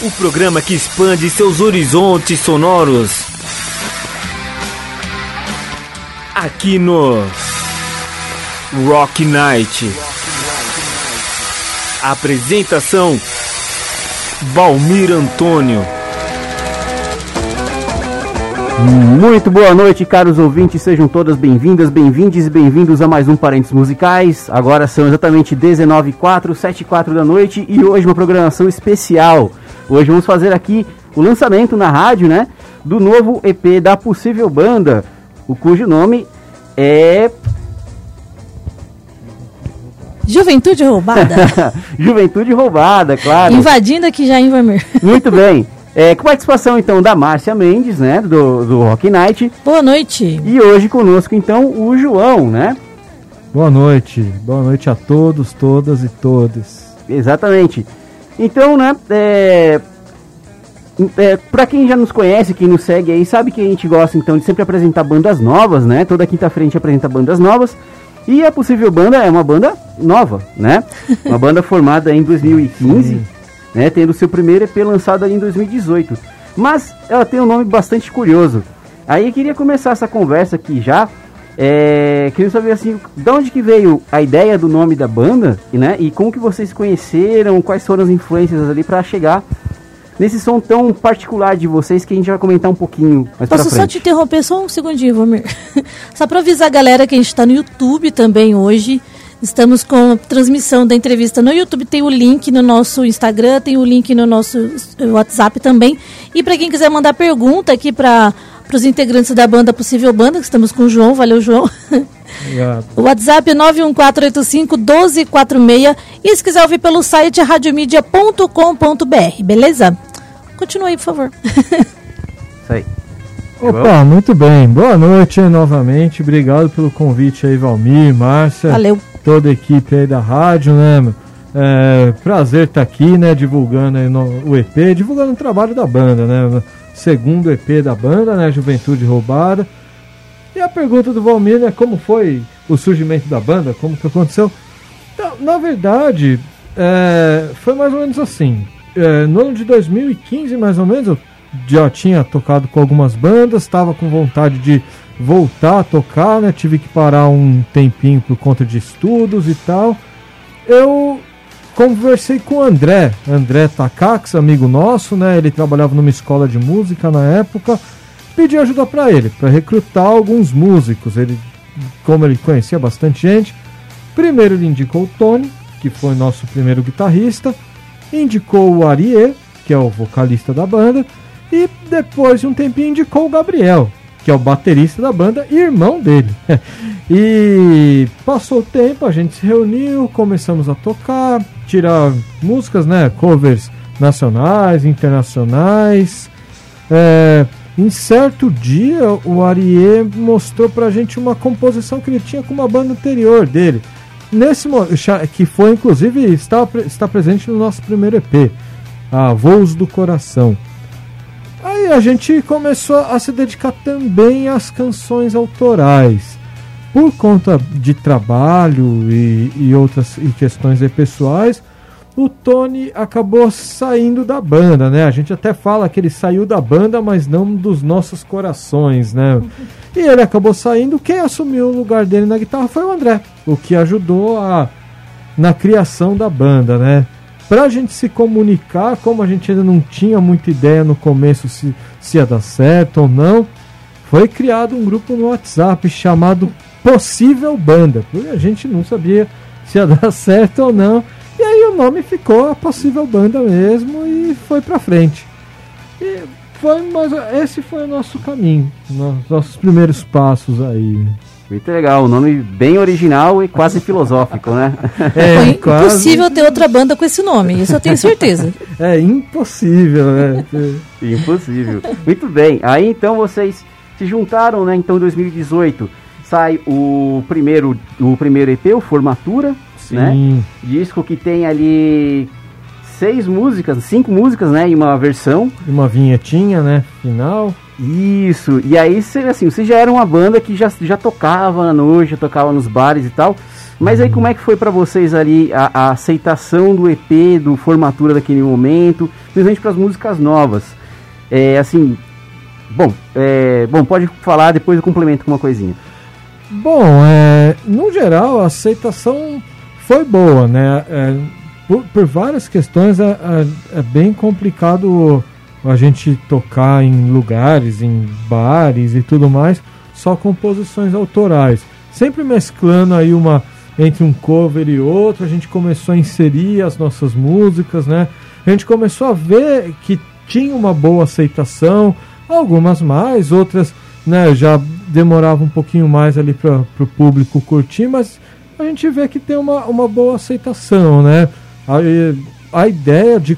O programa que expande seus horizontes sonoros. Aqui no Rock Night. Apresentação Valmir Antônio. Muito boa noite, caros ouvintes, sejam todas bem-vindas, bem-vindes e bem-vindos a mais um Parentes Musicais. Agora são exatamente 19 4 7 4 da noite e hoje uma programação especial. Hoje vamos fazer aqui o lançamento na rádio, né, do novo EP da Possível Banda, o cujo nome é Juventude roubada. Juventude roubada, claro. Invadindo aqui já em Vermelho. Muito bem. É, com participação então da Márcia Mendes, né, do, do Rock Night. Boa noite. E hoje conosco então o João, né? Boa noite. Boa noite a todos, todas e todos. Exatamente. Então, né, é, é, pra quem já nos conhece, quem nos segue aí, sabe que a gente gosta então de sempre apresentar bandas novas, né? Toda quinta-feira a gente apresenta bandas novas. E a Possível Banda é uma banda nova, né? Uma banda formada em 2015, né? Tendo seu primeiro EP lançado em 2018. Mas ela tem um nome bastante curioso. Aí eu queria começar essa conversa aqui já. É, queria saber assim, de onde que veio a ideia do nome da banda, né? E como que vocês conheceram, quais foram as influências ali para chegar nesse som tão particular de vocês que a gente vai comentar um pouquinho mais Posso só te interromper só um segundinho, Vomir? só para avisar a galera que a gente está no YouTube também hoje. Estamos com transmissão da entrevista no YouTube, tem o link no nosso Instagram, tem o link no nosso WhatsApp também. E para quem quiser mandar pergunta aqui para para os integrantes da banda Possível Banda, que estamos com o João, valeu João. Obrigado. O WhatsApp é 91485-1246 e se quiser ouvir pelo site é radiomedia.com.br, beleza? Continue aí, por favor. Isso aí. Opa, muito bem. Boa noite novamente. Obrigado pelo convite aí, Valmir, Márcia. Valeu. Toda a equipe aí da rádio, né? É, prazer estar tá aqui, né? Divulgando no, o EP, divulgando o trabalho da banda, né? Segundo EP da banda, né? Juventude Roubada. E a pergunta do Valmir, né? Como foi o surgimento da banda? Como que aconteceu? Então, na verdade, é, foi mais ou menos assim é, no ano de 2015, mais ou menos, eu já tinha tocado com algumas bandas, estava com vontade de voltar a tocar, né? Tive que parar um tempinho por conta de estudos e tal. Eu conversei com o André, André Takax, amigo nosso, né? Ele trabalhava numa escola de música na época. Pedi ajuda para ele, para recrutar alguns músicos. Ele, como ele conhecia bastante gente, primeiro ele indicou o Tony, que foi nosso primeiro guitarrista indicou o Ariê, que é o vocalista da banda, e depois de um tempinho indicou o Gabriel, que é o baterista da banda e irmão dele. e passou o tempo, a gente se reuniu, começamos a tocar, tirar músicas, né, covers nacionais, internacionais. É, em certo dia, o Ariê mostrou pra gente uma composição que ele tinha com uma banda anterior dele nesse que foi inclusive está, está presente no nosso primeiro EP, a Voos do Coração. Aí a gente começou a se dedicar também às canções autorais. Por conta de trabalho e, e outras e questões pessoais, o Tony acabou saindo da banda, né? A gente até fala que ele saiu da banda, mas não dos nossos corações, né? E ele acabou saindo. Quem assumiu o lugar dele na guitarra foi o André, o que ajudou a, na criação da banda, né? Pra gente se comunicar, como a gente ainda não tinha muita ideia no começo se, se ia dar certo ou não, foi criado um grupo no WhatsApp chamado Possível Banda, porque a gente não sabia se ia dar certo ou não. E aí o nome ficou a possível banda mesmo e foi pra frente. E foi mais, esse foi o nosso caminho, nossos primeiros passos aí. Muito legal, um nome bem original e quase filosófico, né? É, Foi quase... impossível ter outra banda com esse nome, isso eu tenho certeza. É impossível, né? impossível. Muito bem, aí então vocês se juntaram, né? Então em 2018 sai o primeiro, o primeiro EP, o Formatura, Sim. né? Disco que tem ali seis músicas, cinco músicas, né? E uma versão. E uma vinhetinha, né? Final. Isso. E aí, cê, assim, você já era uma banda que já, já tocava na noite, já tocava nos bares e tal. Mas aí como é que foi para vocês ali a, a, aceitação do EP, do formatura daquele momento, principalmente para as músicas novas? É, assim, bom, é, bom, pode falar, depois eu complemento com uma coisinha. Bom, é, no geral a aceitação foi boa, né? É, por, por, várias questões é, é, é bem complicado a gente tocar em lugares, em bares e tudo mais, só composições autorais. Sempre mesclando aí uma entre um cover e outro, a gente começou a inserir as nossas músicas, né? A gente começou a ver que tinha uma boa aceitação, algumas mais, outras né, já demorava um pouquinho mais ali para o público curtir, mas a gente vê que tem uma, uma boa aceitação, né? A, a ideia de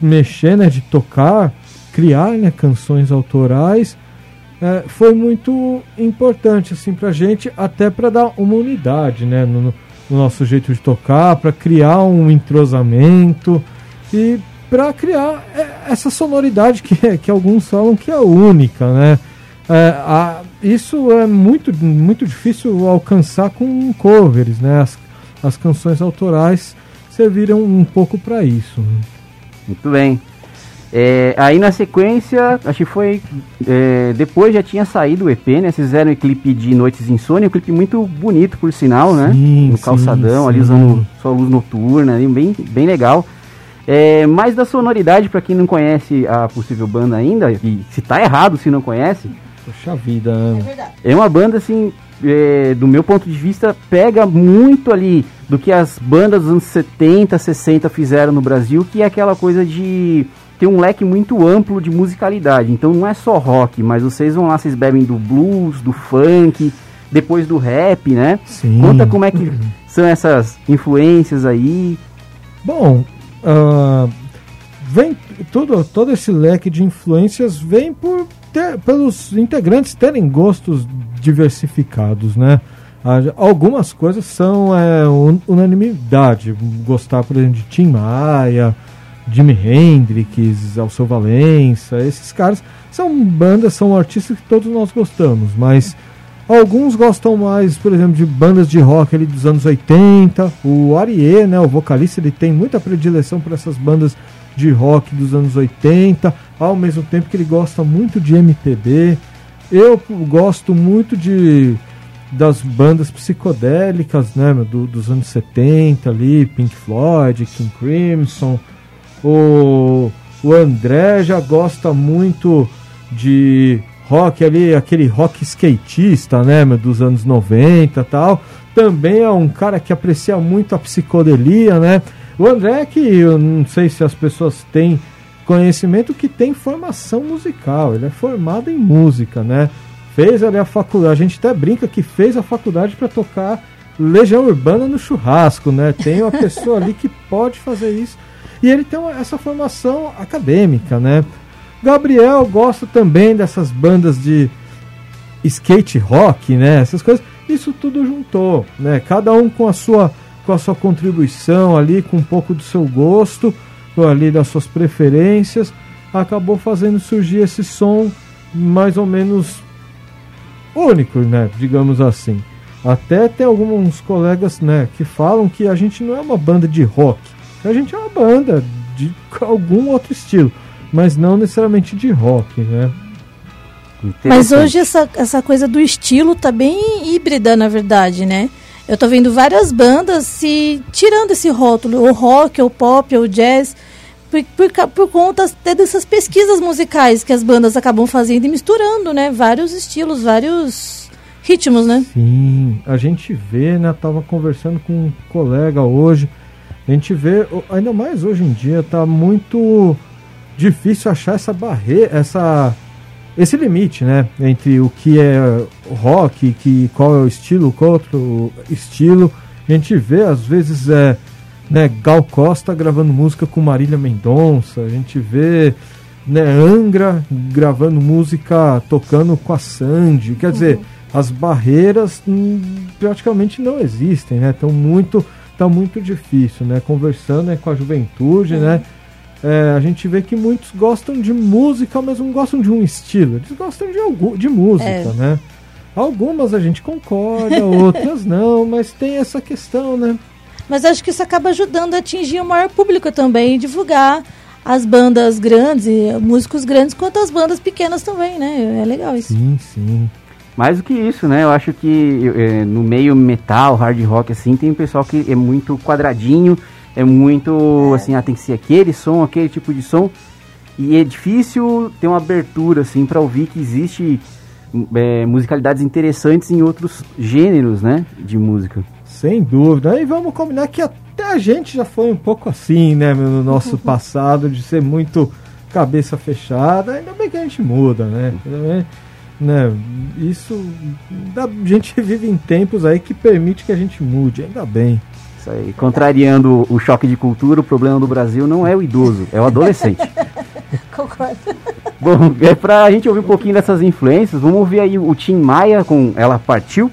mexer, né, de tocar, criar né, canções autorais é, foi muito importante assim para gente, até para dar uma unidade, né, no, no nosso jeito de tocar, para criar um entrosamento e para criar é, essa sonoridade que, que alguns falam que é única, né? É, a, isso é muito, muito difícil alcançar com covers, né? As, as canções autorais serviram um pouco para isso. Muito bem. É, aí na sequência, acho que foi. É, depois já tinha saído o EP, né? Fizeram o clipe de Noites Insônia, um clipe muito bonito, por sinal, né? Sim, no calçadão, sim, ali usando sua luz noturna, bem, bem legal. É, mais da sonoridade, para quem não conhece a possível banda ainda, e se tá errado se não conhece. Poxa vida, né? É, é uma banda assim, é, do meu ponto de vista, pega muito ali do que as bandas dos anos 70, 60 fizeram no Brasil, que é aquela coisa de tem um leque muito amplo de musicalidade. Então não é só rock, mas vocês vão lá, vocês bebem do blues, do funk, depois do rap, né? Sim. Conta como é que são essas influências aí. Bom, uh, vem todo, todo esse leque de influências vem por ter, pelos integrantes terem gostos diversificados, né? Algumas coisas são é, unanimidade. Gostar, por exemplo, de Tim Maia, Jimi Hendrix, Alceu Valença, esses caras são bandas, são artistas que todos nós gostamos, mas alguns gostam mais, por exemplo, de bandas de rock ali dos anos 80. O Arie, né, o vocalista, ele tem muita predileção por essas bandas de rock dos anos 80, ao mesmo tempo que ele gosta muito de MPB. Eu gosto muito de das bandas psicodélicas, né, do, dos anos 70 ali, Pink Floyd, King Crimson, o, o André já gosta muito de rock ali, aquele rock skatista, né, dos anos 90 tal. Também é um cara que aprecia muito a psicodelia, né? O André que eu não sei se as pessoas têm conhecimento que tem formação musical, ele é formado em música, né? Fez ali a faculdade, a gente até brinca que fez a faculdade para tocar Legião Urbana no churrasco, né? Tem uma pessoa ali que pode fazer isso e ele tem essa formação acadêmica, né? Gabriel gosta também dessas bandas de skate rock, né? Essas coisas. Isso tudo juntou, né? Cada um com a sua com a sua contribuição ali, com um pouco do seu gosto, ali das suas preferências, acabou fazendo surgir esse som mais ou menos único, né? Digamos assim. Até tem alguns colegas, né, que falam que a gente não é uma banda de rock, a gente é uma banda de algum outro estilo, mas não necessariamente de rock, né? Mas hoje essa, essa coisa do estilo tá bem híbrida, na verdade, né? Eu tô vendo várias bandas se tirando esse rótulo, o rock, o pop, o jazz, por, por, por conta até dessas pesquisas musicais que as bandas acabam fazendo e misturando, né? Vários estilos, vários ritmos, né? Sim, a gente vê, né? Tava conversando com um colega hoje a gente vê, ainda mais hoje em dia, tá muito difícil achar essa barreira, essa esse limite, né, entre o que é rock, que qual é o estilo, qual outro estilo. A gente vê às vezes é, né, Gal Costa gravando música com Marília Mendonça, a gente vê né, Angra gravando música tocando com a Sandy. Quer dizer, uhum. as barreiras hum, praticamente não existem, né? Estão muito tá muito difícil, né? Conversando né, com a juventude, né? É, a gente vê que muitos gostam de música, mas não gostam de um estilo. Eles gostam de, algo, de música, é. né? Algumas a gente concorda, outras não, mas tem essa questão, né? Mas acho que isso acaba ajudando a atingir o maior público também e divulgar as bandas grandes, e músicos grandes, quanto as bandas pequenas também, né? É legal isso. Sim, sim. Mais do que isso, né? Eu acho que é, no meio metal, hard rock, assim, tem um pessoal que é muito quadradinho, é muito, assim, ah, tem que ser aquele som, aquele tipo de som. E é difícil ter uma abertura, assim, para ouvir que existe é, musicalidades interessantes em outros gêneros, né? De música. Sem dúvida. E vamos combinar que até a gente já foi um pouco assim, né, no nosso passado, de ser muito cabeça fechada. Ainda bem que a gente muda, né? Né? Isso. A gente vive em tempos aí que permite que a gente mude, ainda bem. Isso aí. Contrariando o choque de cultura, o problema do Brasil não é o idoso, é o adolescente. Concordo. Bom, é pra gente ouvir um pouquinho dessas influências, vamos ouvir aí o Tim Maia com Ela Partiu.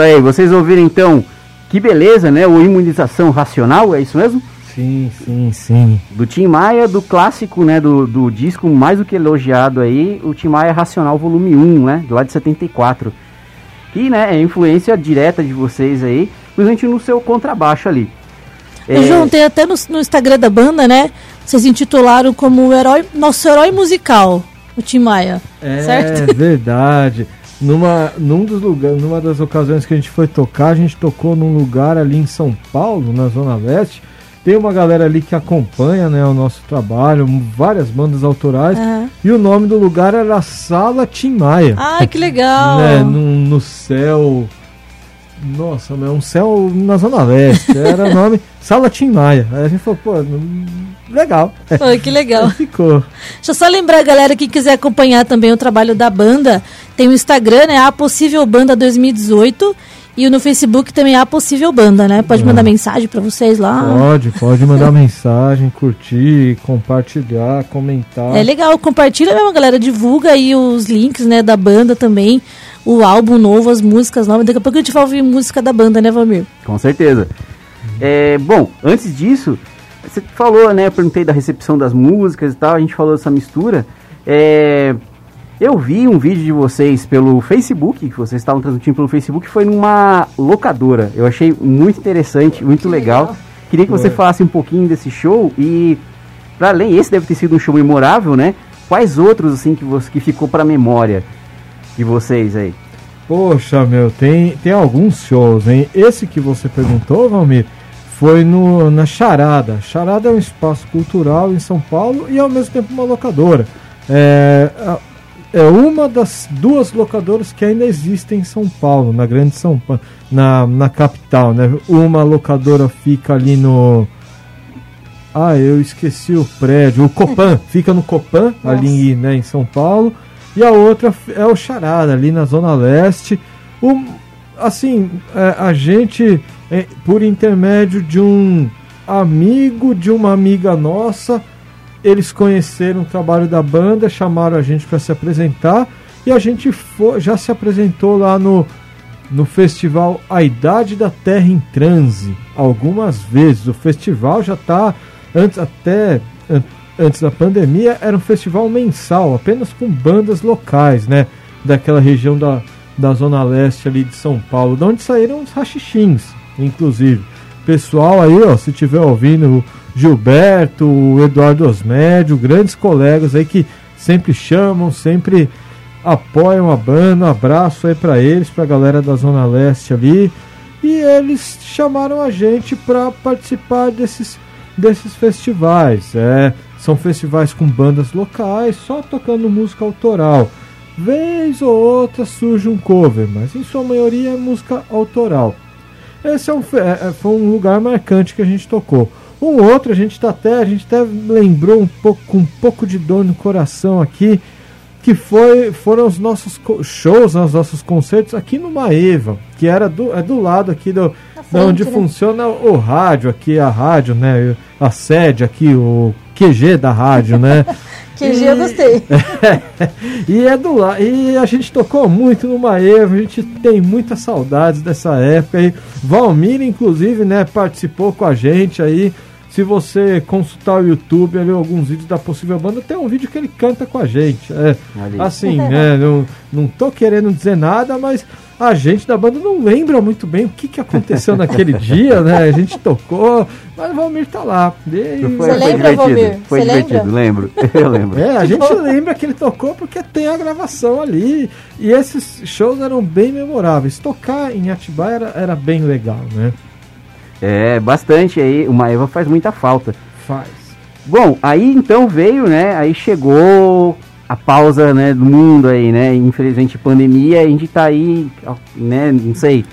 Isso aí, vocês ouviram então que beleza, né? O imunização racional, é isso mesmo? Sim, sim, sim. Do Tim Maia, do clássico, né? Do, do disco mais do que elogiado aí, o Tim Maia Racional Volume 1, né? Do lado de 74. Que, né, é influência direta de vocês aí, principalmente no seu contrabaixo ali. É... João, tem até no, no, Instagram da banda, né? Vocês intitularam como o herói, nosso herói musical, o Tim Maia. É certo? verdade. numa, num dos lugares, numa das ocasiões que a gente foi tocar, a gente tocou num lugar ali em São Paulo, na Zona Leste. Tem uma galera ali que acompanha né, o nosso trabalho, várias bandas autorais. Aham. E o nome do lugar era Sala Tim Maia. Ai, que legal. né, no, no céu. Nossa, é um céu na Zona Leste. Era o nome Sala Tim Maia. Aí a gente falou, pô, hum, legal. Pô, que legal. Aí ficou. Deixa eu só lembrar, galera, que quiser acompanhar também o trabalho da banda, tem o Instagram, né? A Possível Banda 2018. E no Facebook também a Possível Banda, né? Pode mandar mensagem pra vocês lá. Pode, pode mandar mensagem, curtir, compartilhar, comentar. É legal, compartilha mesmo, galera. Divulga aí os links, né, da banda também. O álbum novo, as músicas novas. Daqui a pouco a gente vai ouvir música da banda, né, Valmir? Com certeza. É, bom, antes disso, você falou, né? Eu perguntei da recepção das músicas e tal, a gente falou dessa mistura. É, eu vi um vídeo de vocês pelo Facebook, que vocês estavam transmitindo pelo Facebook, foi numa locadora. Eu achei muito interessante, muito legal. legal. Queria que você falasse um pouquinho desse show e, para além, esse deve ter sido um show memorável, né? Quais outros, assim, que, você, que ficou pra memória de vocês aí? Poxa, meu, tem, tem alguns shows, hein? Esse que você perguntou, Valmir, foi no, na Charada. Charada é um espaço cultural em São Paulo e ao mesmo tempo uma locadora. É, a- é uma das duas locadoras que ainda existem em São Paulo, na Grande São Paulo, na, na capital, né? Uma locadora fica ali no. Ah, eu esqueci o prédio. O Copan, fica no Copan, ali né, em São Paulo. E a outra é o Charada, ali na Zona Leste. O, assim, é, a gente, é, por intermédio de um amigo de uma amiga nossa, eles conheceram o trabalho da banda, chamaram a gente para se apresentar. E a gente fo- já se apresentou lá no, no festival A Idade da Terra em Transe algumas vezes. O festival já está antes até an- antes da pandemia era um festival mensal, apenas com bandas locais, né, daquela região da, da zona leste ali de São Paulo, de onde saíram os rachixins, inclusive. Pessoal aí, ó, se tiver ouvindo, Gilberto, o Eduardo Osmédio, grandes colegas aí que sempre chamam, sempre apoiam a banda. Um abraço aí pra eles, pra galera da Zona Leste ali. E eles chamaram a gente para participar desses, desses festivais. É, são festivais com bandas locais, só tocando música autoral. Vez ou outra surge um cover, mas em sua maioria é música autoral. Esse é um, é, foi um lugar marcante que a gente tocou. Um outro, a gente tá até, a gente até lembrou um pouco, com um pouco de dor no coração aqui, que foi, foram os nossos shows, né, os nossos concertos aqui no Maeva, que era do, é do lado aqui do, da onde né? funciona o rádio, aqui a rádio, né? A sede aqui, o QG da rádio, né? QG eu gostei. e é do lá. E a gente tocou muito no Maeva, a gente tem muitas saudades dessa época. E Valmir, inclusive, né, participou com a gente aí. Se você consultar o YouTube ali, alguns vídeos da possível banda, tem um vídeo que ele canta com a gente. É, assim, né? Não, não tô querendo dizer nada, mas a gente da banda não lembra muito bem o que, que aconteceu naquele dia, né? A gente tocou, mas o Valmir tá lá. E- Foi, Você foi lembra, divertido. Valmir? Foi Você divertido, lembro. Eu lembro. é, a gente lembra que ele tocou porque tem a gravação ali. E esses shows eram bem memoráveis. Tocar em Atibaia era, era bem legal, né? É, bastante aí. O Maeva faz muita falta. Faz. Bom, aí então veio, né? Aí chegou a pausa, né, do mundo aí, né? Infelizmente pandemia, a gente tá aí, né, não sei.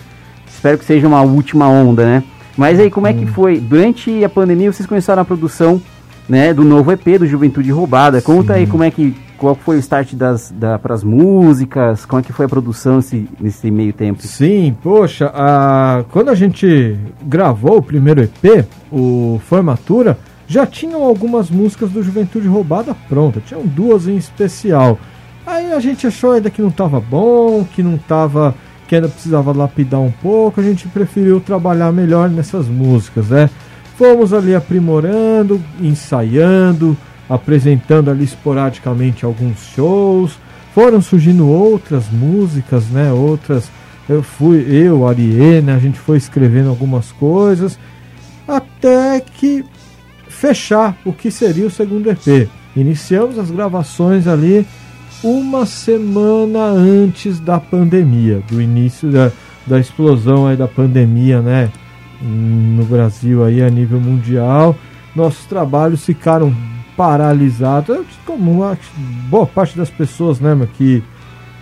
Espero que seja uma última onda, né? Mas aí como é que foi? Durante a pandemia vocês começaram a produção, né, do novo EP do Juventude Roubada. Conta aí como é que qual foi o start das da, pras músicas, como é que foi a produção nesse, meio tempo? Sim, poxa, a, quando a gente gravou o primeiro EP, o Formatura, já tinham algumas músicas do Juventude Roubada pronta, tinham duas em especial. Aí a gente achou ainda que não estava bom, que não tava, que ainda precisava lapidar um pouco, a gente preferiu trabalhar melhor nessas músicas, né? Fomos ali aprimorando, ensaiando, apresentando ali esporadicamente alguns shows. Foram surgindo outras músicas, né? Outras. Eu fui, eu, Ariê? A gente foi escrevendo algumas coisas. Até que fechar o que seria o segundo EP. Iniciamos as gravações ali uma semana antes da pandemia, do início da, da explosão aí da pandemia, né? No Brasil aí a nível mundial, nossos trabalhos ficaram paralisados, como boa parte das pessoas, né, que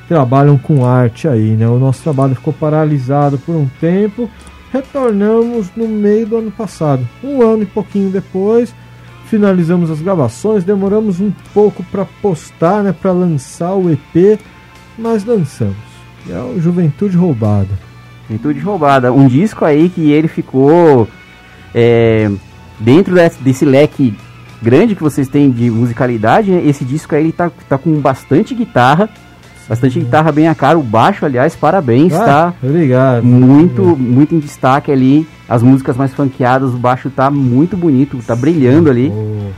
trabalham com arte aí, né? O nosso trabalho ficou paralisado por um tempo. Retornamos no meio do ano passado, um ano e pouquinho depois finalizamos as gravações, demoramos um pouco para postar, né, para lançar o EP, mas lançamos. É o Juventude Roubada. Juventude Roubada, um disco aí que ele ficou é, dentro desse, desse, leque grande que vocês têm de musicalidade, né, esse disco aí ele tá, tá com bastante guitarra, bastante guitarra bem a cara, o baixo, aliás, parabéns, ah, tá? Obrigado. Muito, muito em destaque ali as músicas mais funkeadas, o baixo tá muito bonito, tá brilhando ali. Oh.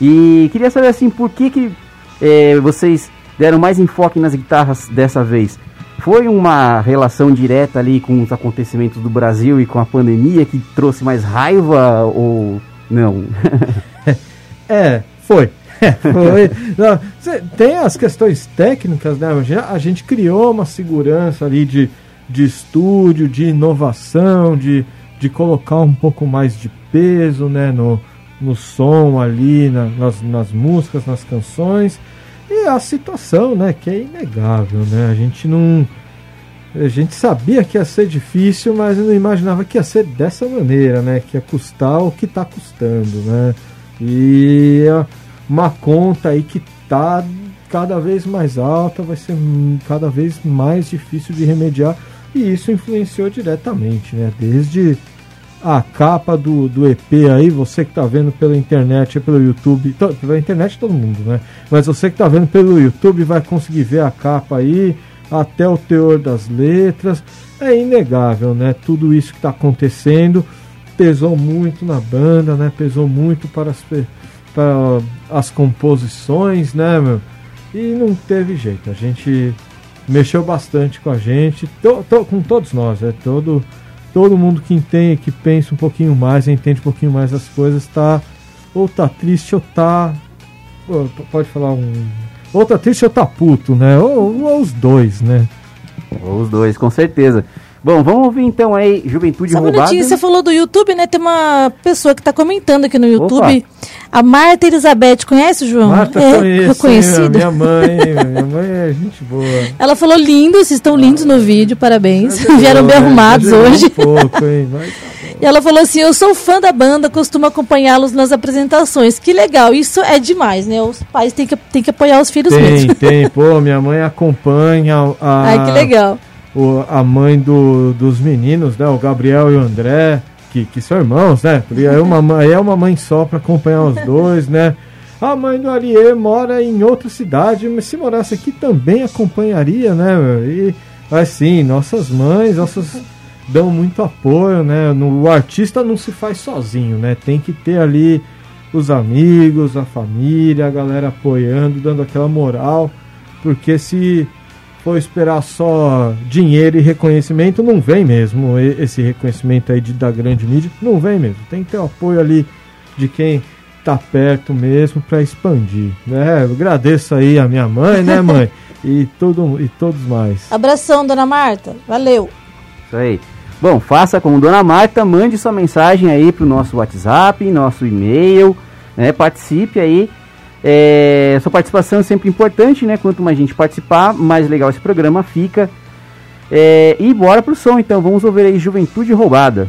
E queria saber assim, por que que é, vocês deram mais enfoque nas guitarras dessa vez? Foi uma relação direta ali com os acontecimentos do Brasil e com a pandemia que trouxe mais raiva ou não? é, foi. foi. Não, tem as questões técnicas, né? A gente criou uma segurança ali de, de estúdio, de inovação, de de colocar um pouco mais de peso né, no, no som ali, na, nas, nas músicas, nas canções. E a situação, né, que é inegável, né? A gente não. A gente sabia que ia ser difícil, mas não imaginava que ia ser dessa maneira, né? Que ia custar o que está custando, né? E é uma conta aí que tá cada vez mais alta, vai ser cada vez mais difícil de remediar. E isso influenciou diretamente, né? Desde a capa do, do EP aí, você que está vendo pela internet, pelo YouTube, pela internet todo mundo, né? Mas você que está vendo pelo YouTube vai conseguir ver a capa aí, até o teor das letras. É inegável, né? Tudo isso que está acontecendo pesou muito na banda, né? Pesou muito para as, para as composições, né, meu? E não teve jeito. A gente mexeu bastante com a gente, com todos nós, é todo todo mundo que entende, que pensa um pouquinho mais, entende um pouquinho mais as coisas, tá ou tá triste ou tá pode falar um ou tá triste ou tá puto, né? Ou, ou os dois, né? Ou os dois, com certeza. Bom, vamos ouvir então aí Juventude Só Roubada. Um você falou do YouTube, né? Tem uma pessoa que está comentando aqui no YouTube. Opa. A Marta Elizabeth, conhece, João? Marta, é conheço, conhecida. Minha mãe, minha mãe é gente boa. Ela falou lindo, vocês estão lindos no vídeo, parabéns. Vieram bem arrumados hoje. Um pouco, hein? Mas tá e ela falou assim: Eu sou fã da banda, costumo acompanhá-los nas apresentações. Que legal, isso é demais, né? Os pais têm que, têm que apoiar os filhos tem, mesmo. Tem, tem. Pô, minha mãe acompanha a. Ai, que legal o, a mãe do, dos meninos, né? O Gabriel e o André, que, que são irmãos, né? Porque é uma, é uma mãe só para acompanhar os dois, né? A mãe do Ariê mora em outra cidade, mas se morasse aqui também acompanharia, né? E assim, nossas mães, nossas dão muito apoio, né? No, o artista não se faz sozinho, né? Tem que ter ali os amigos, a família, a galera apoiando, dando aquela moral, porque se for esperar só dinheiro e reconhecimento, não vem mesmo. Esse reconhecimento aí de, da grande mídia, não vem mesmo. Tem que ter o apoio ali de quem tá perto mesmo para expandir. Né? Eu agradeço aí a minha mãe, né, mãe? e, todo, e todos mais. Abração, dona Marta. Valeu. Isso aí. Bom, faça como Dona Marta, mande sua mensagem aí pro nosso WhatsApp, nosso e-mail, né? Participe aí é, sua participação é sempre importante, né? Quanto mais gente participar, mais legal esse programa fica. É, e bora pro som então, vamos ouvir aí Juventude Roubada.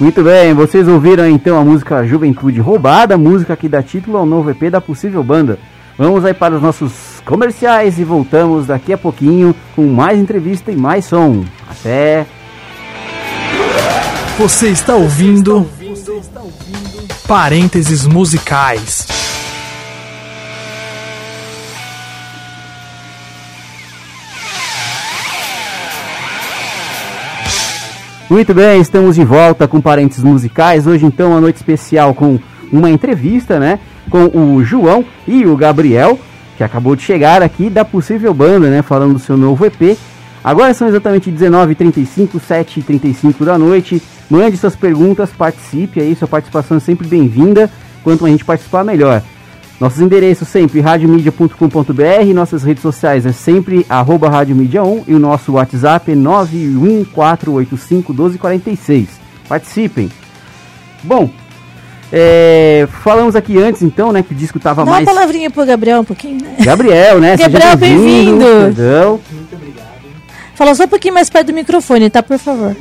Muito bem, vocês ouviram então a música Juventude Roubada, música que dá título ao novo EP da Possível Banda. Vamos aí para os nossos comerciais e voltamos daqui a pouquinho com mais entrevista e mais som. Até! Você está ouvindo Parênteses Musicais. Muito bem, estamos de volta com Parentes Musicais. Hoje, então, uma noite especial com uma entrevista, né? Com o João e o Gabriel, que acabou de chegar aqui da Possível Banda, né? Falando do seu novo EP. Agora são exatamente 19h35, 7h35 da noite. Mande suas perguntas, participe aí, sua participação é sempre bem-vinda. Quanto a gente participar, melhor. Nossos endereços sempre radiomedia.com.br, nossas redes sociais é sempre arroba radiomedia1 e o nosso WhatsApp é 914851246. Participem. Bom, é, falamos aqui antes então, né, que o disco tava Dá mais... uma palavrinha pro Gabriel um pouquinho, né? Gabriel, né? Gabriel, bem-vindo. Perdão. Fala só um pouquinho mais perto do microfone, tá? Por favor.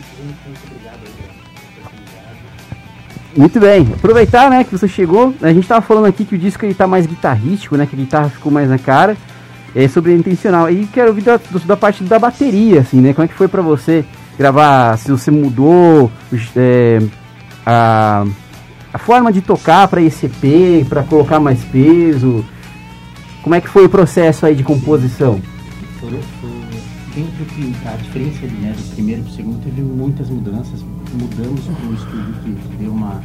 Muito bem, aproveitar, né, que você chegou. A gente tava falando aqui que o disco ele tá mais guitarrístico, né, que a guitarra ficou mais na cara. É sobre intencional. E quero ouvir da, da parte da bateria, assim, né? Como é que foi pra você gravar? Se você mudou é, a, a forma de tocar pra esse EP, pra colocar mais peso? Como é que foi o processo aí de composição? Foram, foram sempre que a diferença né, do primeiro para o segundo teve muitas mudanças. Mudamos para um estúdio que deu uma,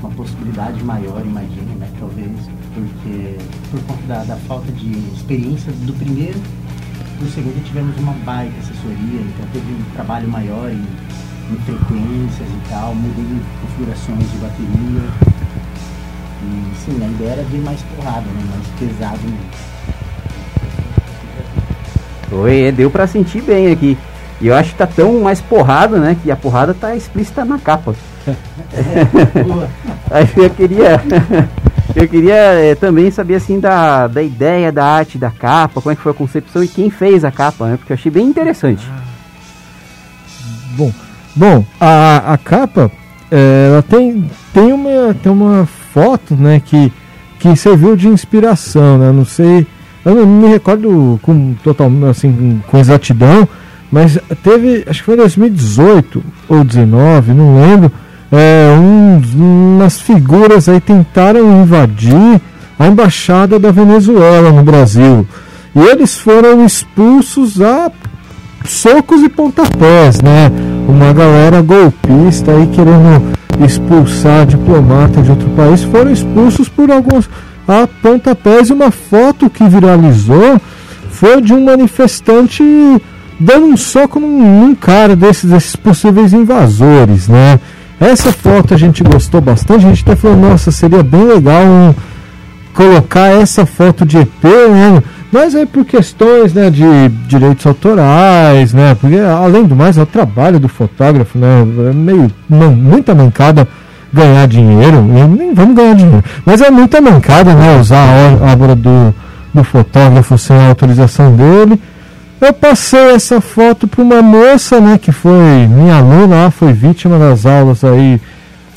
uma possibilidade maior, imagino, né? Talvez porque por conta da, da falta de experiência do primeiro no segundo tivemos uma baita assessoria, então teve um trabalho maior em, em frequências e tal, mudei configurações de bateria. E sim, a ideia era vir mais porrada, né? Mais pesado mesmo. Oi, é, deu pra sentir bem aqui. E eu acho que tá tão mais porrada, né? Que a porrada tá explícita na capa. Aí eu queria. Eu queria eh, também saber assim da, da ideia da arte da capa, como é que foi a concepção e quem fez a capa, né? Porque eu achei bem interessante. Bom, bom a, a capa, é, ela tem, tem, uma, tem uma foto, né, que, que serviu de inspiração, né? Não sei, eu não me recordo com total, assim, com exatidão, mas teve, acho que foi 2018 ou 19, não lembro, é, um, umas figuras aí tentaram invadir a embaixada da Venezuela no Brasil. E eles foram expulsos a socos e pontapés, né? Uma galera golpista aí querendo expulsar diplomata de outro país foram expulsos por alguns a pontapés e uma foto que viralizou foi de um manifestante dando um soco num, num cara desses, desses possíveis invasores, né? Essa foto a gente gostou bastante, a gente até falou, nossa, seria bem legal um, colocar essa foto de EP, né? Mas aí por questões né, de direitos autorais, né? Porque além do mais é o trabalho do fotógrafo, né? É meio muita mancada ganhar dinheiro, nem vamos ganhar dinheiro, mas é muita mancada, né? Usar a obra do, do fotógrafo sem a autorização dele. Eu passei essa foto para uma moça, né, que foi minha aluna, foi vítima das aulas aí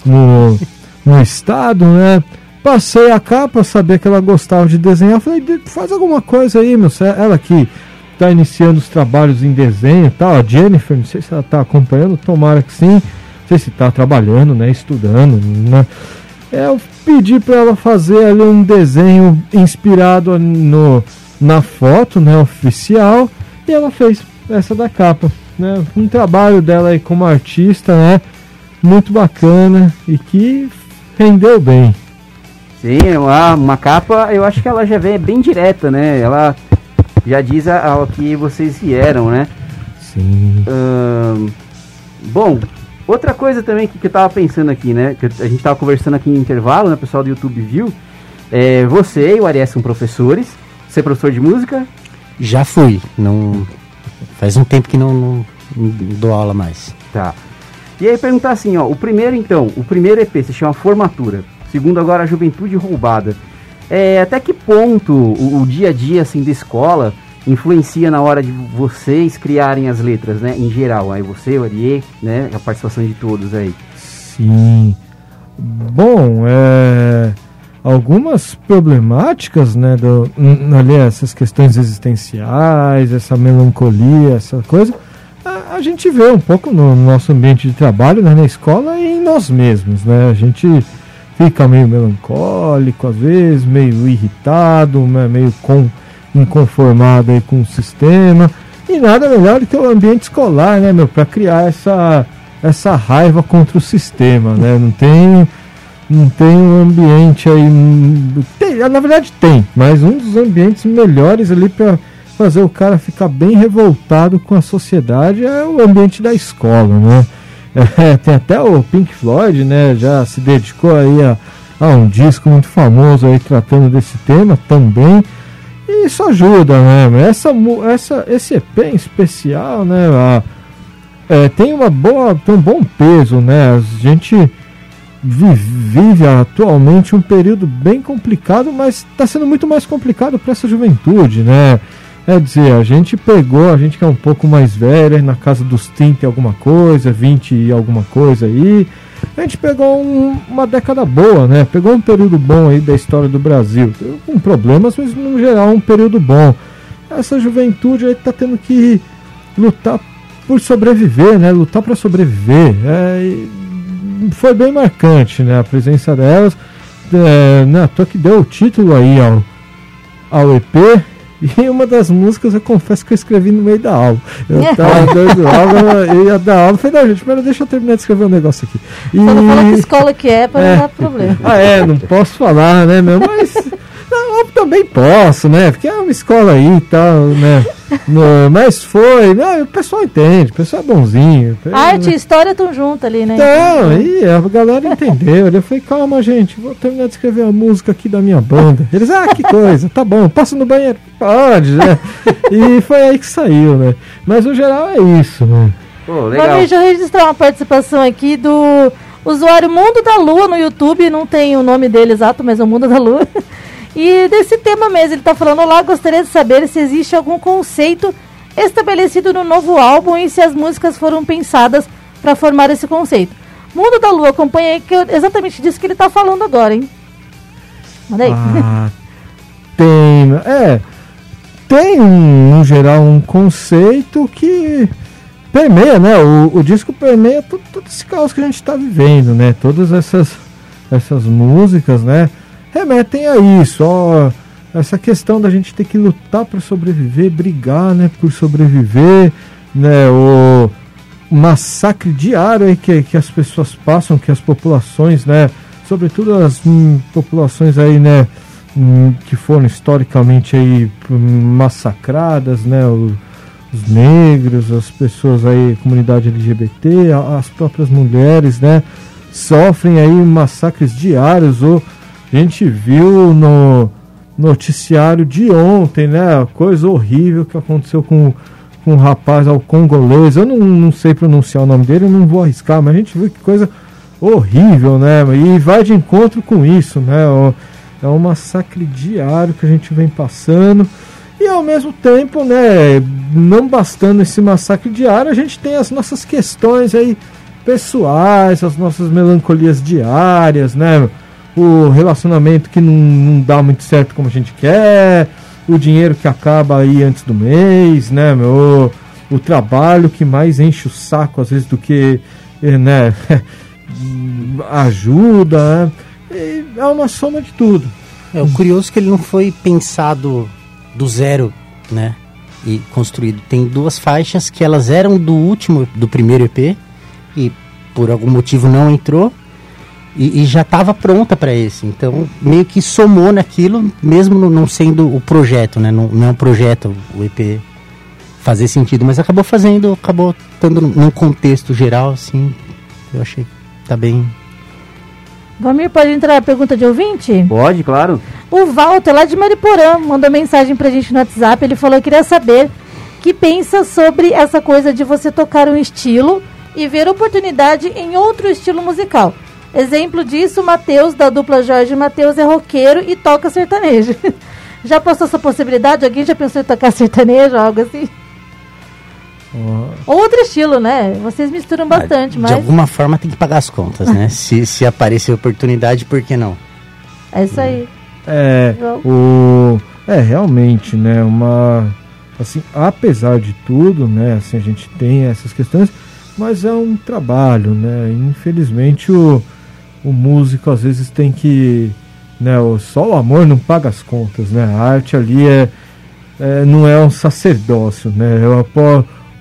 no, no estado, né? Passei a capa, sabia que ela gostava de desenhar, falei, faz alguma coisa aí, meu, ela que está iniciando os trabalhos em desenho e tal, a Jennifer, não sei se ela está acompanhando, tomara que sim, sei se está trabalhando, né, estudando, né? É, eu pedi para ela fazer ali um desenho inspirado no, na foto, né, oficial, e ela fez essa da capa, né? Um trabalho dela aí como artista, né? Muito bacana e que rendeu bem. Sim, é uma, uma capa, eu acho que ela já vem bem direta, né? Ela já diz ao que vocês vieram, né? Sim. Hum, bom, outra coisa também que, que eu tava pensando aqui, né? Que a gente tava conversando aqui em intervalo, né? O pessoal do YouTube viu. É, você e o Arias são professores. Você é professor de música? Já fui, não faz um tempo que não, não, não dou aula mais. Tá. E aí perguntar assim, ó, o primeiro então, o primeiro EP se chama Formatura, segundo agora a Juventude Roubada. É, até que ponto o, o, dia a dia assim da escola influencia na hora de vocês criarem as letras, né, em geral, aí você, o Ariê, né, a participação de todos aí. Sim. Bom, é algumas problemáticas, né, do, ali essas questões existenciais, essa melancolia, essa coisa, a, gente vê um pouco no nosso ambiente de trabalho, né, na escola e em nós mesmos, né, a gente fica meio melancólico às vezes, meio irritado, né, meio com, inconformado aí com o sistema, e nada melhor do que o ambiente escolar, né, meu, para criar essa essa raiva contra o sistema, né, não tem não tem um ambiente aí. Tem, na verdade tem, mas um dos ambientes melhores ali para fazer o cara ficar bem revoltado com a sociedade é o ambiente da escola, né? É, tem até o Pink Floyd, né? Já se dedicou aí a, a um disco muito famoso aí tratando desse tema também. E isso ajuda, né? Essa, essa, esse EP em especial, né? A, é, tem uma boa, tem um bom peso, né? A gente vive atualmente um período bem complicado, mas está sendo muito mais complicado para essa juventude, né? É dizer, a gente pegou, a gente que é um pouco mais velha, na casa dos 30 e alguma coisa, 20 e alguma coisa aí, a gente pegou um, uma década boa, né? Pegou um período bom aí da história do Brasil, com problemas, mas no geral um período bom. Essa juventude aí está tendo que lutar por sobreviver, né? Lutar para sobreviver. É, foi bem marcante, né? A presença delas. É, né, tô que deu o título aí ao, ao EP. E uma das músicas eu confesso que eu escrevi no meio da aula. Eu tava dando aula, eu ia dar aula, falei, não, gente, pera, deixa eu terminar de escrever um negócio aqui. E... Só não fala que escola que é pra É. não dar problema. Ah, é, não posso falar, né, meu? Mas também posso, né? Porque é uma escola aí e tal, né? No- mas foi, né? O pessoal entende, o pessoal é bonzinho. Arte e história estão juntas ali, né? Então, e a galera entendeu. Eu falei, calma, gente, vou terminar de escrever a música aqui da minha banda. Eles, ah, que coisa, tá bom, passa no banheiro. Pode, né? E foi aí que saiu, né? Mas no geral é isso, né? Pô, Mas legal. deixa eu registrar uma participação aqui do usuário Mundo da Lua no YouTube, não tem o nome dele exato, mas é o Mundo da Lua. E desse tema mesmo, ele tá falando, olá, gostaria de saber se existe algum conceito estabelecido no novo álbum e se as músicas foram pensadas para formar esse conceito. Mundo da Lua, acompanha aí que eu exatamente disso que ele tá falando agora, hein? Manda aí. Ah, tem. É. Tem, um, no geral, um conceito que permeia, né? O, o disco permeia todo, todo esse caos que a gente está vivendo, né? Todas essas, essas músicas, né? Remetem a isso, ó. Essa questão da gente ter que lutar para sobreviver, brigar, né? Por sobreviver, né? O massacre diário aí que, que as pessoas passam, que as populações, né? Sobretudo as hum, populações aí, né? hum, que foram historicamente aí hum, massacradas, né? O- os negros, as pessoas aí, comunidade LGBT, as próprias mulheres, né? Sofrem aí massacres diários. Ou a gente viu no noticiário de ontem, né? Coisa horrível que aconteceu com, com um rapaz ao congolês. Eu não, não sei pronunciar o nome dele, não vou arriscar, mas a gente viu que coisa horrível, né? E vai de encontro com isso, né? Ó, É um massacre diário que a gente vem passando. E ao mesmo tempo, né, não bastando esse massacre diário, a gente tem as nossas questões aí pessoais, as nossas melancolias diárias, né? O relacionamento que não, não dá muito certo como a gente quer, o dinheiro que acaba aí antes do mês, né, meu? O trabalho que mais enche o saco às vezes do que, eh, né, ajuda, né? É uma soma de tudo. É, o curioso é que ele não foi pensado do zero, né? E construído. Tem duas faixas que elas eram do último, do primeiro EP, e por algum motivo não entrou, e, e já estava pronta para esse. Então, meio que somou naquilo, mesmo não sendo o projeto, né? Não, não é um projeto o EP fazer sentido, mas acabou fazendo, acabou estando num contexto geral, assim. Eu achei que tá bem. Vamir, pode entrar a pergunta de ouvinte? Pode, claro. O Walter, lá de Mariporã, mandou mensagem pra gente no WhatsApp. Ele falou que queria saber que pensa sobre essa coisa de você tocar um estilo e ver oportunidade em outro estilo musical. Exemplo disso, Matheus, da dupla Jorge Matheus, é roqueiro e toca sertanejo. já passou essa possibilidade? Alguém já pensou em tocar sertanejo, algo assim? Outro estilo, né? Vocês misturam bastante, Ah, mas De alguma forma tem que pagar as contas, né? se, se aparecer oportunidade, por que não? é isso aí. É, o é realmente, né, uma assim, apesar de tudo, né, assim a gente tem essas questões, mas é um trabalho, né? Infelizmente o, o músico às vezes tem que, né, só o amor não paga as contas, né? A arte ali é, é não é um sacerdócio, né? Eu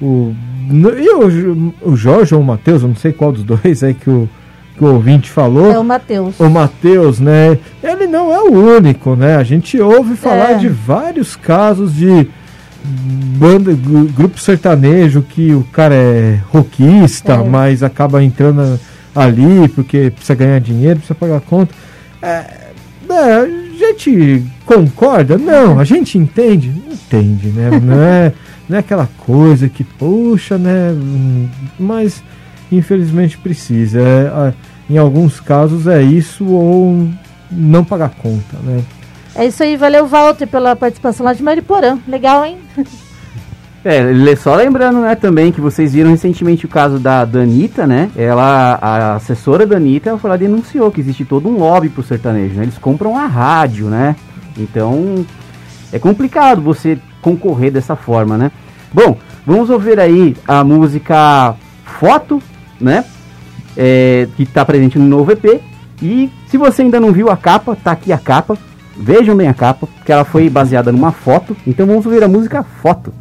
o e o, o Jorge ou o Matheus, eu não sei qual dos dois aí que o que o ouvinte falou É o Matheus. o Matheus, né? Ele não é o único, né? A gente ouve falar É. de vários casos de banda, gru- grupo sertanejo que o cara é rockista, É. mas acaba entrando ali porque precisa ganhar dinheiro, precisa pagar a conta. É, né, a gente concorda? Não, a gente entende? Entende, né? Não é, não é aquela coisa que, puxa, né? Mas infelizmente precisa. É, em alguns casos é isso ou não pagar conta, né? É isso aí, valeu, Walter, pela participação lá de Mariporã. Legal, hein? É, só lembrando, né, também que vocês viram recentemente o caso da Danita, né? Ela, a assessora Danita, ela foi lá e denunciou que existe todo um lobby pro sertanejo, né? Eles compram a rádio, né? Então, é complicado você concorrer dessa forma, né? Bom, vamos ouvir aí a música Foto, né? É, que tá presente no novo EP. E se você ainda não viu a capa, tá aqui a capa. Vejam bem a capa, que ela foi baseada numa foto. Então vamos ouvir a música Foto.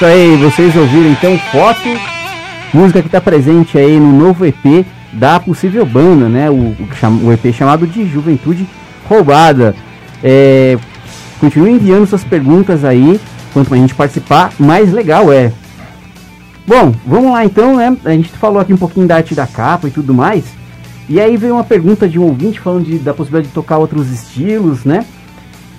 isso aí, vocês ouviram então Foto, música que está presente aí no novo EP da Possível Banda, né? O, o EP chamado de Juventude Roubada. É, continue enviando suas perguntas aí, quanto mais a gente participar, mais legal é. Bom, vamos lá então, né? A gente falou aqui um pouquinho da arte da capa e tudo mais. E aí veio uma pergunta de um ouvinte falando de, da possibilidade de tocar outros estilos, né?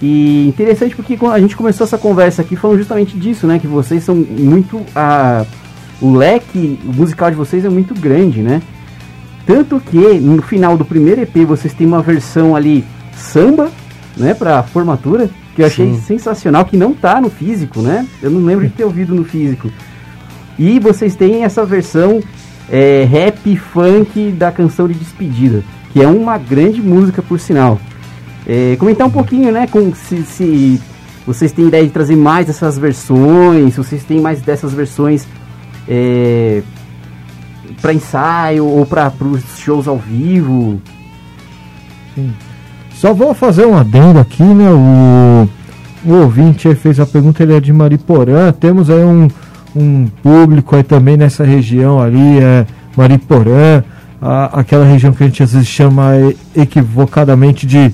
E interessante porque quando a gente começou essa conversa aqui falando justamente disso, né? Que vocês são muito. a o leque musical de vocês é muito grande, né? Tanto que no final do primeiro EP vocês têm uma versão ali samba, né? Pra formatura, que eu achei Sim. sensacional, que não tá no físico, né? Eu não lembro de ter ouvido no físico. E vocês têm essa versão é, rap funk da canção de despedida, que é uma grande música por sinal. É, comentar um pouquinho, né, com se, se vocês têm ideia de trazer mais dessas versões, se vocês têm mais dessas versões é, para ensaio ou para os shows ao vivo. Só vou fazer um adendo aqui, né? O, o ouvinte fez a pergunta, ele é de Mariporã. Temos aí um, um público aí também nessa região ali, é Mariporã, a- aquela região que a gente às vezes chama equivocadamente de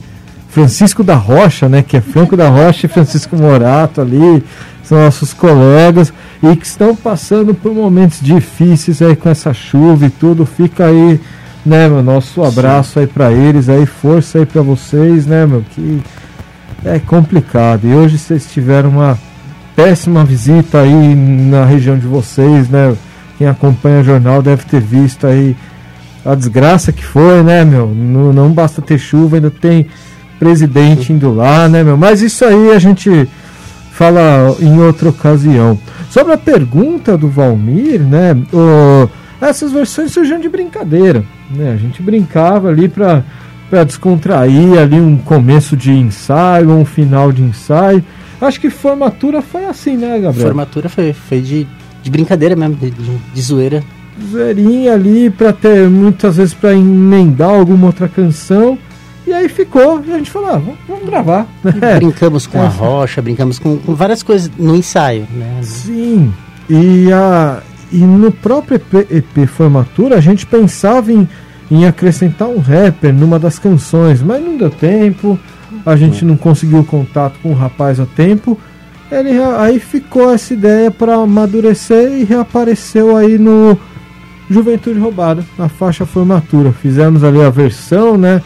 Francisco da Rocha, né? Que é Franco da Rocha e Francisco Morato ali, são nossos colegas e que estão passando por momentos difíceis aí com essa chuva e tudo. Fica aí, né, meu, nosso abraço aí pra eles, aí força aí pra vocês, né, meu, que é complicado. E hoje vocês tiveram uma péssima visita aí na região de vocês, né? Quem acompanha o jornal deve ter visto aí a desgraça que foi, né, meu? Não, não basta ter chuva, ainda tem presidente indo lá, né, meu? Mas isso aí a gente fala em outra ocasião. Sobre a pergunta do Valmir, né? o- essas versões surgiam de brincadeira, né? A gente brincava ali para para descontrair ali um começo de ensaio, um final de ensaio. Acho que formatura foi assim, né, Gabriel? Formatura foi, foi de, de brincadeira mesmo, de, de- de zoeira. zoeirinha ali para ter muitas vezes para emendar alguma outra canção. E aí ficou, e a gente falou, ah, vamos, vamos gravar. né? Brincamos com É. a rocha, brincamos com, com várias coisas no ensaio, né? Sim. E, a, e no próprio EP, EP Formatura a gente pensava em, em acrescentar um rapper numa das canções, mas não deu tempo, a gente não conseguiu contato com o rapaz a tempo. Ele, aí ficou essa ideia para amadurecer e reapareceu aí no Juventude Roubada, na faixa Formatura. Fizemos ali a versão, né?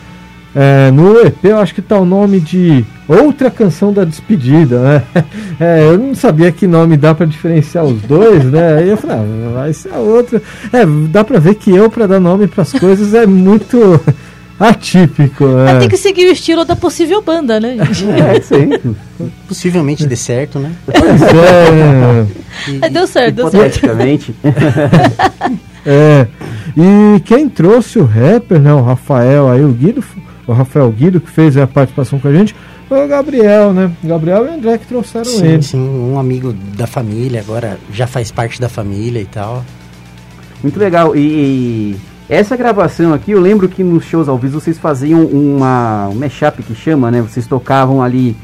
É, no EP eu acho que tá o nome de outra canção da despedida, né? É, eu não sabia que nome dá pra diferenciar os dois, né? Aí eu falei, ah, vai ser a outra. É, dá pra ver que eu, pra dar nome pras coisas, é muito atípico. Mas né? tem que seguir o estilo da possível banda, né, gente? É, sempre. Possivelmente dê certo, né? Pois é, né? Aí deu certo, deu certo. Hipoteticamente. É. E quem trouxe o rapper, né? O Rafael aí, o Guido, o Rafael Guido, que fez a participação com a gente, foi o Gabriel, né? O Gabriel e o André que trouxeram Sim, ele. sim, um amigo da família, agora já faz parte da família e tal. Muito legal. E, e essa gravação aqui, eu lembro que nos shows ao vivo vocês faziam uma um mashup que chama, né? Vocês tocavam ali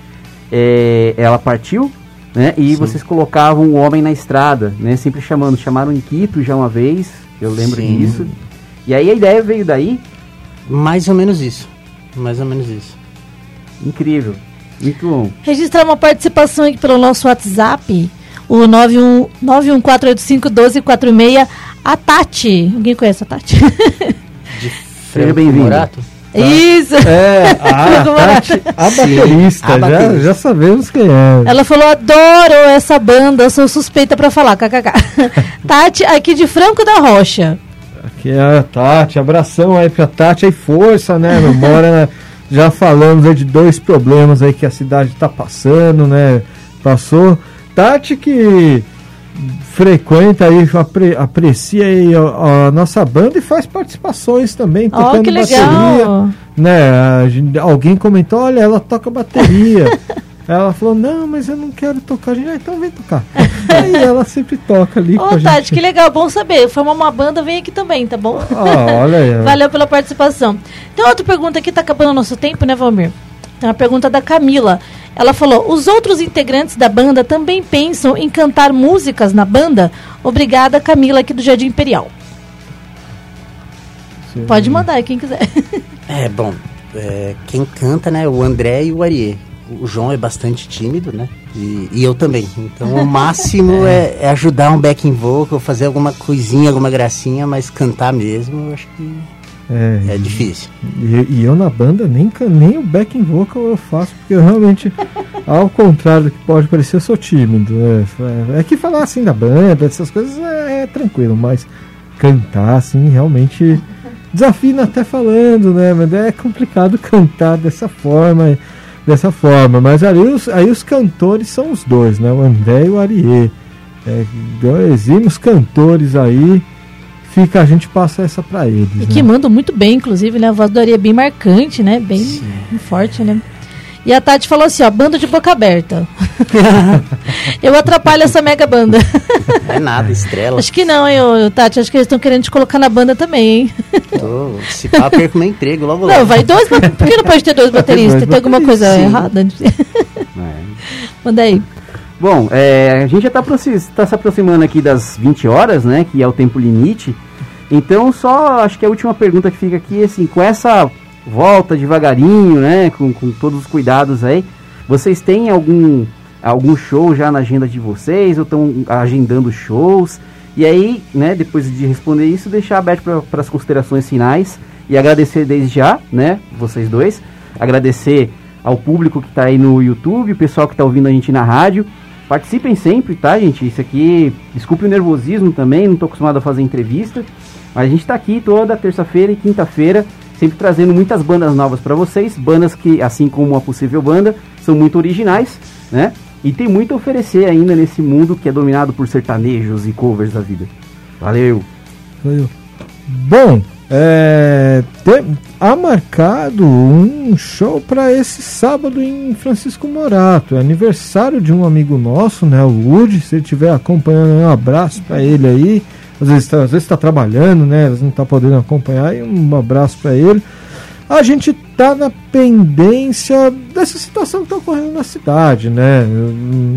é, Ela Partiu, né? E Sim. vocês colocavam o Homem na Estrada, né? Sempre chamando. Chamaram em Quito já uma vez, eu lembro Sim. disso. E aí a ideia veio daí, Mais ou menos isso. Mais ou menos isso. incrível. Muito bom. Registrar uma participação aqui pelo nosso WhatsApp, o 91 914851246, a Tati. Alguém conhece a Tati? De Franco bem-vindo. Morato? Isso! É, a. Tati, a baterista, a já, baterista. já sabemos quem é. Ela falou: adoro essa banda, sou suspeita pra falar, kkk. Tati, aqui de Franco da Rocha. Aqui é a Tati, abração aí pra Tati, aí força, né? meu? Bora, né? Já falamos aí de dois problemas aí que a cidade tá passando, né? Passou. Tati que frequenta aí, apre- aprecia aí a, a nossa banda e faz participações também, tocando que bateria. legal! Né? a gente- alguém comentou, olha, ela toca bateria. ela falou, não, mas eu não quero tocar. A gente, ah, então vem tocar. aí ela sempre toca ali Ô, a Tati, gente. que legal, bom saber. Formar uma banda, vem aqui também, tá bom? Ah, olha aí. Valeu pela participação. Tem outra pergunta aqui, tá acabando o nosso tempo, né, Valmir? Tem uma pergunta da Camila. Ela falou: os outros integrantes da banda também pensam em cantar músicas na banda? Obrigada, Camila, aqui do Jardim Imperial. Pode mandar aí, quem quiser. É, bom, é, quem canta, né, o André e o Ariê. O João é bastante tímido, né? E, e eu também. Então, o máximo é, é ajudar um backing vocal, fazer alguma coisinha, alguma gracinha, mas cantar mesmo, eu acho que É, é difícil. E, e eu na banda nem, can- nem o backing vocal eu faço, porque eu realmente, ao contrário do que pode parecer, eu sou tímido. É, é que falar assim da banda, essas coisas é, é tranquilo, mas cantar assim realmente desafina até falando, né? Mas é complicado cantar dessa forma, dessa forma. Mas aí os, aí os cantores são os dois, né? O André e o Ariê. É, dois exímios cantores aí. Fica, a gente passa essa pra eles. E né? que mandam muito bem, inclusive, né? A voz do Ari é bem marcante, né? Bem, bem forte, né? E a Tati falou assim, ó, banda de boca aberta. Eu atrapalho essa mega banda. É nada, estrela. Acho que não, hein, ô, Tati? Acho que eles estão querendo te colocar na banda também, hein? Tô, se pá, perco meu emprego logo Não, logo. vai dois. Por que não pode ter dois bateristas? Tem alguma coisa Sim. errada? É. Manda aí. Bom, é, a gente já está se aproximando aqui das 20 horas, né? Que é o tempo limite. Então, só acho que a última pergunta que fica aqui é assim, com essa volta devagarinho, né? Com, com todos os cuidados aí, vocês têm algum, algum show já na agenda de vocês? Ou estão agendando shows? E aí, né, depois de responder isso, deixar aberto para as considerações finais e agradecer desde já, né, vocês dois. Agradecer ao público que está aí no YouTube, o pessoal que está ouvindo a gente na rádio. Participem sempre, tá, gente? Isso aqui, desculpe o nervosismo também, não estou acostumado a fazer entrevista. Mas a gente está aqui toda terça-feira e quinta-feira, sempre trazendo muitas bandas novas para vocês. Bandas que, assim como a possível banda, são muito originais, né? E tem muito a oferecer ainda nesse mundo que é dominado por sertanejos e covers da vida. Valeu! Valeu. Bom, é, tem- há marcado um show para esse sábado em Francisco Morato. É aniversário de um amigo nosso, né? O Woody. Se ele estiver acompanhando, um abraço para ele aí. Às vezes está tá trabalhando, né? Às não está podendo acompanhar. E um abraço para ele. A gente tá na pendência dessa situação que está ocorrendo na cidade, né?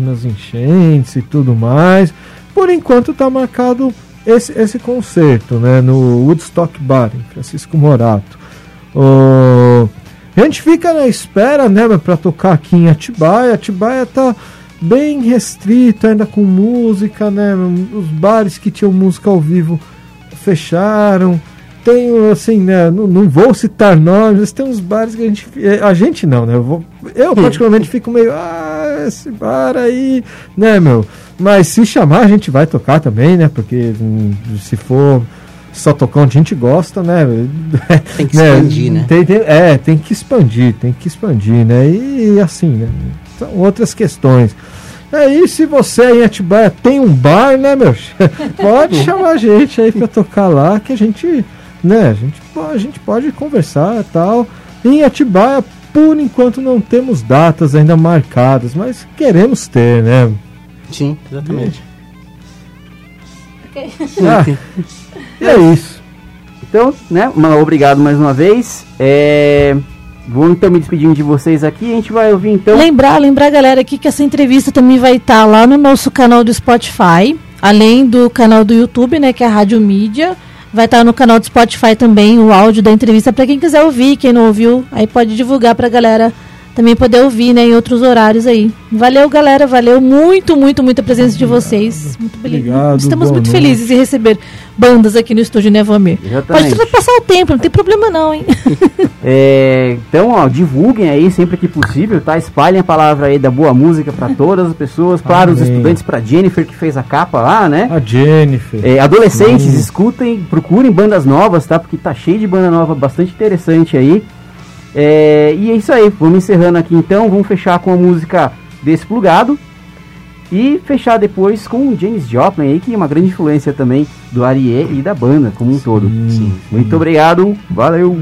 Nas enchentes e tudo mais. Por enquanto está marcado esse, esse concerto, né? No Woodstock Bar, em Francisco Morato. A gente fica na espera, né, para tocar aqui em Atibaia. Atibaia tá bem restrito ainda com música, né? Os bares que tinham música ao vivo fecharam. Tem, assim, né? Não, não vou citar nomes, mas tem uns bares que a gente. eh, A gente não, né? Eu, vou, eu particularmente fico meio. Ah, esse bar aí, né, meu? Mas se chamar, a gente vai tocar também, né? Porque hum, se for só tocar onde a gente gosta, né? Tem que expandir, né? Tem, tem- é, tem que expandir, tem que expandir, né? E, assim, né? Outras questões. Aí, se você aí em Atibaia tem um bar, né, meu? Pode chamar a gente aí pra tocar lá, que a gente, né, a gente, a gente pode conversar e tal. Em Atibaia, por enquanto, não temos datas ainda marcadas, mas queremos ter, né? Sim, exatamente. Ah, e é isso. Então, né, obrigado mais uma vez. É, vou então me despedindo de vocês aqui. A gente vai ouvir então. Lembrar, lembrar, galera, aqui que essa entrevista também vai estar lá no nosso canal do Spotify, além do canal do YouTube, né, que é a Rádio Mídia. Vai estar no canal do Spotify também o áudio da entrevista para quem quiser ouvir, quem não ouviu, aí pode divulgar pra galera também poder ouvir, né, em outros horários aí. Valeu, galera, valeu muito, muito, muito a presença de vocês. Muito Obrigado, Estamos muito noite. felizes em receber bandas aqui no estúdio, né, Vamir? Exatamente. Pode passar o tempo, não tem problema não, hein? É, então, ó, divulguem aí sempre que possível, tá? Espalhem a palavra aí da boa música para todas as pessoas, para os Amém. estudantes, para Jennifer que fez a capa lá, né? A Jennifer. É, adolescentes, Sim. escutem, procurem bandas novas, tá? Porque tá cheio de banda nova, bastante interessante aí. É, e é isso aí, vamos encerrando aqui então, vamos fechar com a música Desplugado. E fechar depois com o James Joplin aí, que é uma grande influência também do Arié e da banda como um todo. Sim. Muito obrigado, valeu!